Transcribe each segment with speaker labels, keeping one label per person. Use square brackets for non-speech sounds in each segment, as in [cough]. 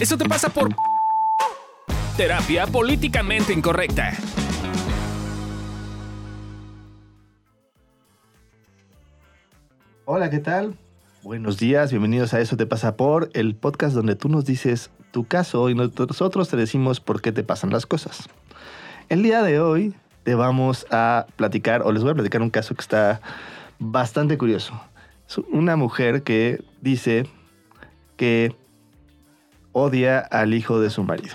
Speaker 1: Eso te pasa por terapia políticamente incorrecta.
Speaker 2: Hola, ¿qué tal? Buenos días, bienvenidos a Eso te pasa por, el podcast donde tú nos dices tu caso y nosotros te decimos por qué te pasan las cosas. El día de hoy te vamos a platicar, o les voy a platicar un caso que está bastante curioso. Es una mujer que dice que odia al hijo de su marido.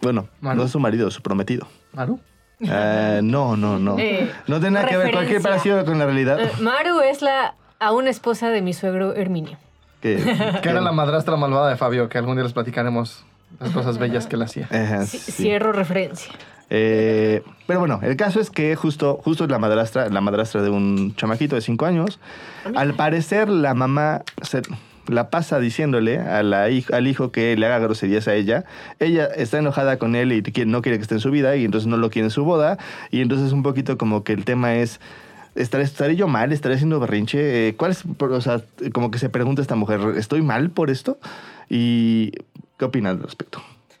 Speaker 2: Bueno,
Speaker 3: Manu.
Speaker 2: no es su marido, su prometido.
Speaker 3: ¿Maru?
Speaker 2: Ah, no, no, no.
Speaker 4: Eh,
Speaker 2: no tiene nada que ver cualquier parecido con la realidad.
Speaker 4: Eh, Maru es la aún esposa de mi suegro Herminio.
Speaker 2: Que,
Speaker 3: Que era la madrastra malvada de Fabio, que algún día les platicaremos las cosas bellas que él hacía.
Speaker 2: Ajá,
Speaker 4: Sí,
Speaker 2: sí.
Speaker 4: Cierro referencia.
Speaker 2: Eh, pero bueno, el caso es que justo, justo es la madrastra, la madrastra de un chamaquito de 5 años. Al parecer, la mamá se la pasa diciéndole a la al hijo que le haga groserías a ella. Ella está enojada con él y quiere- no quiere que esté en su vida y entonces no lo quiere en su boda. Y entonces un poquito como que el tema es... ¿Estaré, estaré yo mal? ¿Estaré haciendo berrinche? Eh, ¿Cuál es, o sea, como que se pregunta esta mujer, ¿estoy mal por esto? ¿Y qué opinas al respecto? [laughs]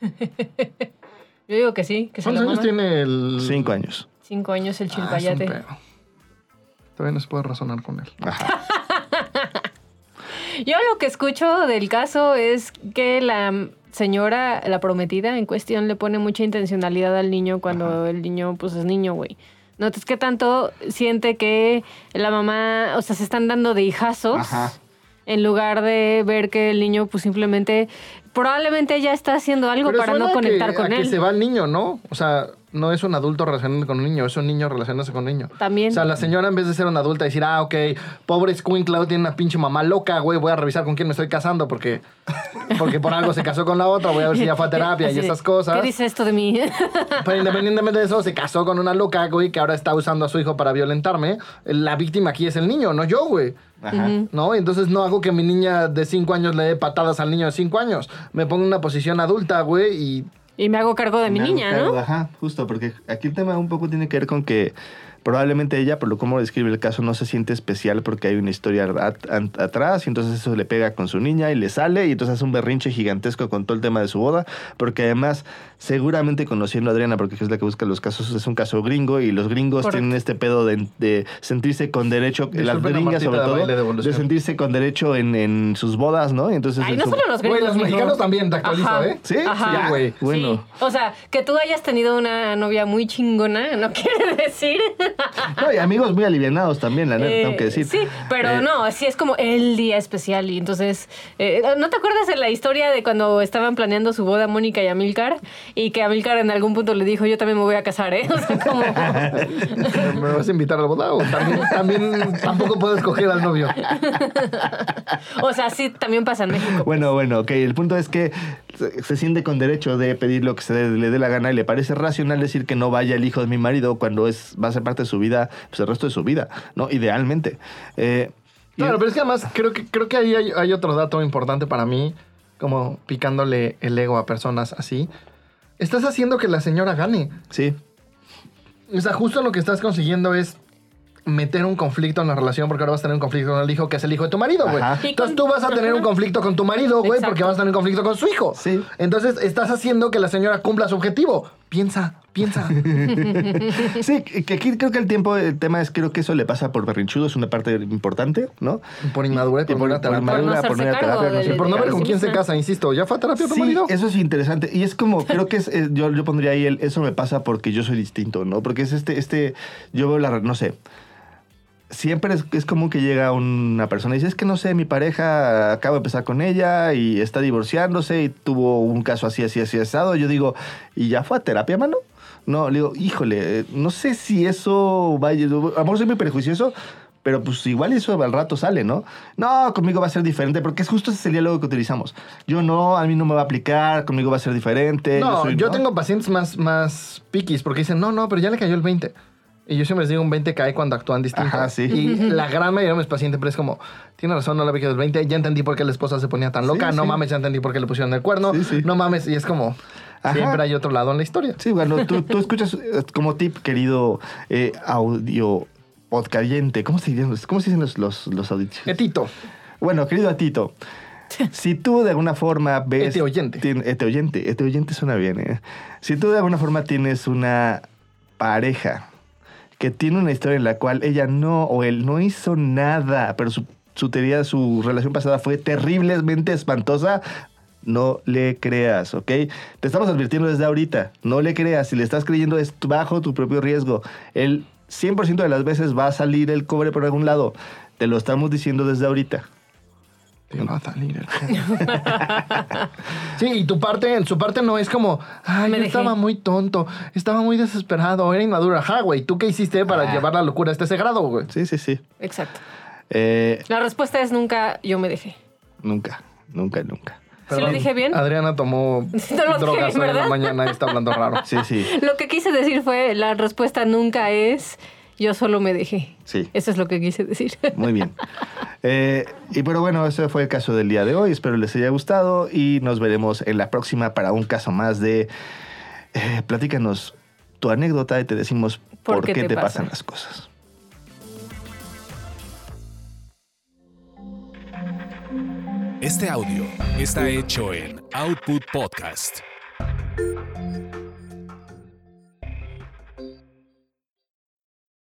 Speaker 4: Yo digo que sí, que se
Speaker 3: ¿Cuántos años
Speaker 4: mama.
Speaker 3: tiene el...?
Speaker 2: Cinco años.
Speaker 4: Cinco años el
Speaker 3: Ah, es un
Speaker 4: chilpayate.
Speaker 3: pedo. Todavía no se puede razonar con él.
Speaker 2: Ajá.
Speaker 4: Yo lo que escucho del caso es que la señora, la prometida en cuestión, le pone mucha intencionalidad al niño cuando el niño, pues es niño, güey. ¿No? Entonces, ¿qué tanto siente que la mamá, o sea, se están dando de hijazos?
Speaker 2: Ajá.
Speaker 4: En lugar de ver que el niño, pues simplemente, probablemente ya está haciendo algo
Speaker 3: Pero
Speaker 4: para no
Speaker 3: que-
Speaker 4: conectar con
Speaker 3: a
Speaker 4: él.
Speaker 3: que se va el niño, ¿no? O sea, no es un adulto relacionándose con un niño, es un niño relacionándose con un niño.
Speaker 4: También.
Speaker 3: O sea, la señora en vez de ser una adulta decir, ah, ok, pobre Squinklow tiene una pinche mamá loca, güey, voy a revisar con quién me estoy casando porque, porque por algo se casó con la otra, voy a ver si ya fue a terapia y esas cosas.
Speaker 4: ¿Qué dice esto de mí? [laughs]
Speaker 3: Pero independientemente de eso, se casó con una loca, güey, que ahora está usando a su hijo para violentarme. La víctima aquí es el niño, no yo, güey.
Speaker 2: Ajá.
Speaker 3: ¿No? Entonces no hago que mi niña de 5 años le dé patadas al niño de 5 años. Me pongo en una posición adulta, güey, y
Speaker 4: y me hago cargo de mi
Speaker 2: Me
Speaker 4: niña,
Speaker 2: cargo,
Speaker 4: ¿no?
Speaker 2: Ajá, justo, porque aquí el tema un poco tiene que ver con que probablemente ella, por lo como describe el caso, no se siente especial porque hay una historia at- atrás y entonces eso le pega con su niña y le sale y entonces hace un berrinche gigantesco con todo el tema de su boda, porque además seguramente conociendo a Adriana, porque es la que busca los casos, es un caso gringo y los gringos
Speaker 4: Correcto.
Speaker 2: tienen este pedo de, de sentirse con derecho, las
Speaker 3: Disculpen
Speaker 2: gringas sobre todo,
Speaker 3: de
Speaker 2: sentirse con derecho en, en sus bodas, ¿no? Y entonces
Speaker 4: Ay,
Speaker 2: en
Speaker 4: no
Speaker 2: su-
Speaker 4: solo los
Speaker 3: Güey,
Speaker 4: gringos.
Speaker 3: los
Speaker 4: mijo.
Speaker 3: mexicanos también, te actualizo,
Speaker 4: Ajá.
Speaker 3: ¿eh?
Speaker 2: ¿Sí?
Speaker 4: Ajá.
Speaker 3: Sí, güey.
Speaker 2: Bueno.
Speaker 4: Sí. O sea, que tú hayas tenido una novia muy chingona, no [laughs] quiere decir.
Speaker 2: No, y amigos muy alivianados también, la neta,
Speaker 4: Eh,
Speaker 2: tengo que decir.
Speaker 4: Sí, pero
Speaker 2: Eh,
Speaker 4: no, sí es como el día especial. Y entonces, eh, ¿no te acuerdas de la historia de cuando estaban planeando su boda Mónica y Amilcar? Y que Amilcar en algún punto le dijo, yo también me voy a casar, ¿eh? [laughs] O sea, como... [laughs]
Speaker 3: ¿Me vas a invitar a la boda? ¿O también, también tampoco puedo escoger al novio. [laughs]
Speaker 4: o sea, sí, también pasa en México.
Speaker 2: Bueno, bueno, ok. El punto es que se, siente con derecho de pedir lo que se le dé la gana y le parece racional decir que no vaya el hijo de mi marido cuando es va a ser parte de su vida, pues el resto de su vida, ¿no? Idealmente. Eh, y-
Speaker 3: Claro, pero es que además creo que, creo que ahí hay, hay otro dato importante para mí, como picándole el ego a personas así. Estás haciendo que la señora gane.
Speaker 2: Sí,
Speaker 3: O sea, justo lo que estás consiguiendo es meter un conflicto en la relación porque ahora vas a tener un conflicto con el hijo que es el hijo de tu marido, güey. Entonces
Speaker 4: con-
Speaker 3: tú vas a tener un conflicto con tu marido, güey, porque vas a tener un conflicto con su hijo.
Speaker 2: Sí.
Speaker 3: Entonces estás haciendo que la señora cumpla su objetivo. Piensa, piensa. [laughs]
Speaker 2: sí, que aquí creo que el tiempo, el tema es creo que eso le pasa por berrinchudo, es una parte importante, ¿no?
Speaker 3: por inmadurez,
Speaker 2: Y
Speaker 3: por, una terapia.
Speaker 2: inmadura,
Speaker 4: Por no
Speaker 2: por no terapia, no
Speaker 4: del-
Speaker 2: sé,
Speaker 3: Y por no ver con quién se casa, insisto. ¿Ya fue a terapia tu
Speaker 2: Sí,
Speaker 3: marido?
Speaker 2: eso es interesante. Y es como, [laughs] creo que es, eh, yo, yo pondría ahí el, eso me pasa porque yo soy distinto, ¿no? Porque es este, este, yo veo la, no sé, siempre es, es común que llega una persona y dice, es que no sé, mi pareja acaba de empezar con ella y está divorciándose y tuvo un caso así, así, así, asado. Yo digo, ¿y ya fue a terapia, mano? No, le digo, híjole, no sé si eso vaya, a lo mejor soy muy prejuicioso, pero pues igual eso al rato sale, ¿no? No, conmigo va a ser diferente, porque es justo ese es el diálogo que utilizamos. Yo no, a mí no me va a aplicar, conmigo va a ser diferente.
Speaker 3: No,
Speaker 2: soy-
Speaker 3: yo tengo pacientes más, más piquis porque dicen, no, no, pero ya le cayó el 20. Y yo siempre les digo, un 20 cae cuando actúan distinto.
Speaker 2: Ajá, sí.
Speaker 3: Y [laughs] la gran mayoría de mis pacientes, pero es como, tiene razón, no le había caído el 20. Ya entendí por qué la esposa se ponía tan loca.
Speaker 2: Sí,
Speaker 3: no
Speaker 2: sí.
Speaker 3: mames, ya entendí por qué le pusieron el cuerno.
Speaker 2: Sí, sí.
Speaker 3: No mames. Y es como,
Speaker 2: Ajá.
Speaker 3: siempre hay otro lado en la historia.
Speaker 2: Sí, bueno, tú, tú escuchas eh, como tip, querido eh, audio podcayente. ¿Cómo se dicen los, cómo se dicen los, los, los audios?
Speaker 3: Etito.
Speaker 2: Bueno, querido Atito, [laughs] Si tú de alguna forma ves...
Speaker 3: Ete oyente.
Speaker 2: ete oyente. Ete oyente suena bien, ¿eh? Si tú de alguna forma tienes una pareja que tiene una historia en la cual ella no o él no hizo nada, pero su, su teoría, su relación pasada fue terriblemente espantosa, no le creas, ¿ok? Te estamos advirtiendo desde ahorita, no le creas, si le estás creyendo es bajo tu propio riesgo. El 100% de las veces va a salir el cobre por algún lado, te lo estamos diciendo desde ahorita.
Speaker 3: Te va a salir el [laughs] Sí, y tu parte, en su parte no es como, ay,
Speaker 4: Me
Speaker 3: yo estaba muy tonto, estaba muy desesperado, era inmaduro. Ajá, güey, ¿tú qué hiciste para
Speaker 2: Ah.
Speaker 3: llevar la locura hasta ese grado, güey?
Speaker 2: Sí, sí, sí.
Speaker 4: Exacto.
Speaker 2: Eh,
Speaker 4: La respuesta es nunca yo me dejé.
Speaker 2: nunca, nunca, nunca.
Speaker 4: ¿Sí lo dije bien?
Speaker 3: Adriana tomó [laughs]
Speaker 4: no lo dije
Speaker 3: drogas
Speaker 4: bien,
Speaker 3: hoy en la mañana y está hablando raro.
Speaker 2: Sí, sí, [laughs]
Speaker 4: Lo que quise decir fue, la respuesta nunca es yo solo me dejé.
Speaker 2: sí.
Speaker 4: Eso es lo que quise decir. [laughs]
Speaker 2: Muy bien. Eh, y pero bueno, ese fue el caso del día de hoy. Espero les haya gustado y nos veremos en la próxima para un caso más de... eh, platícanos tu anécdota y te decimos por, qué, te,
Speaker 4: pasa?
Speaker 2: pasan las cosas.
Speaker 1: Este audio está hecho en Output Podcast.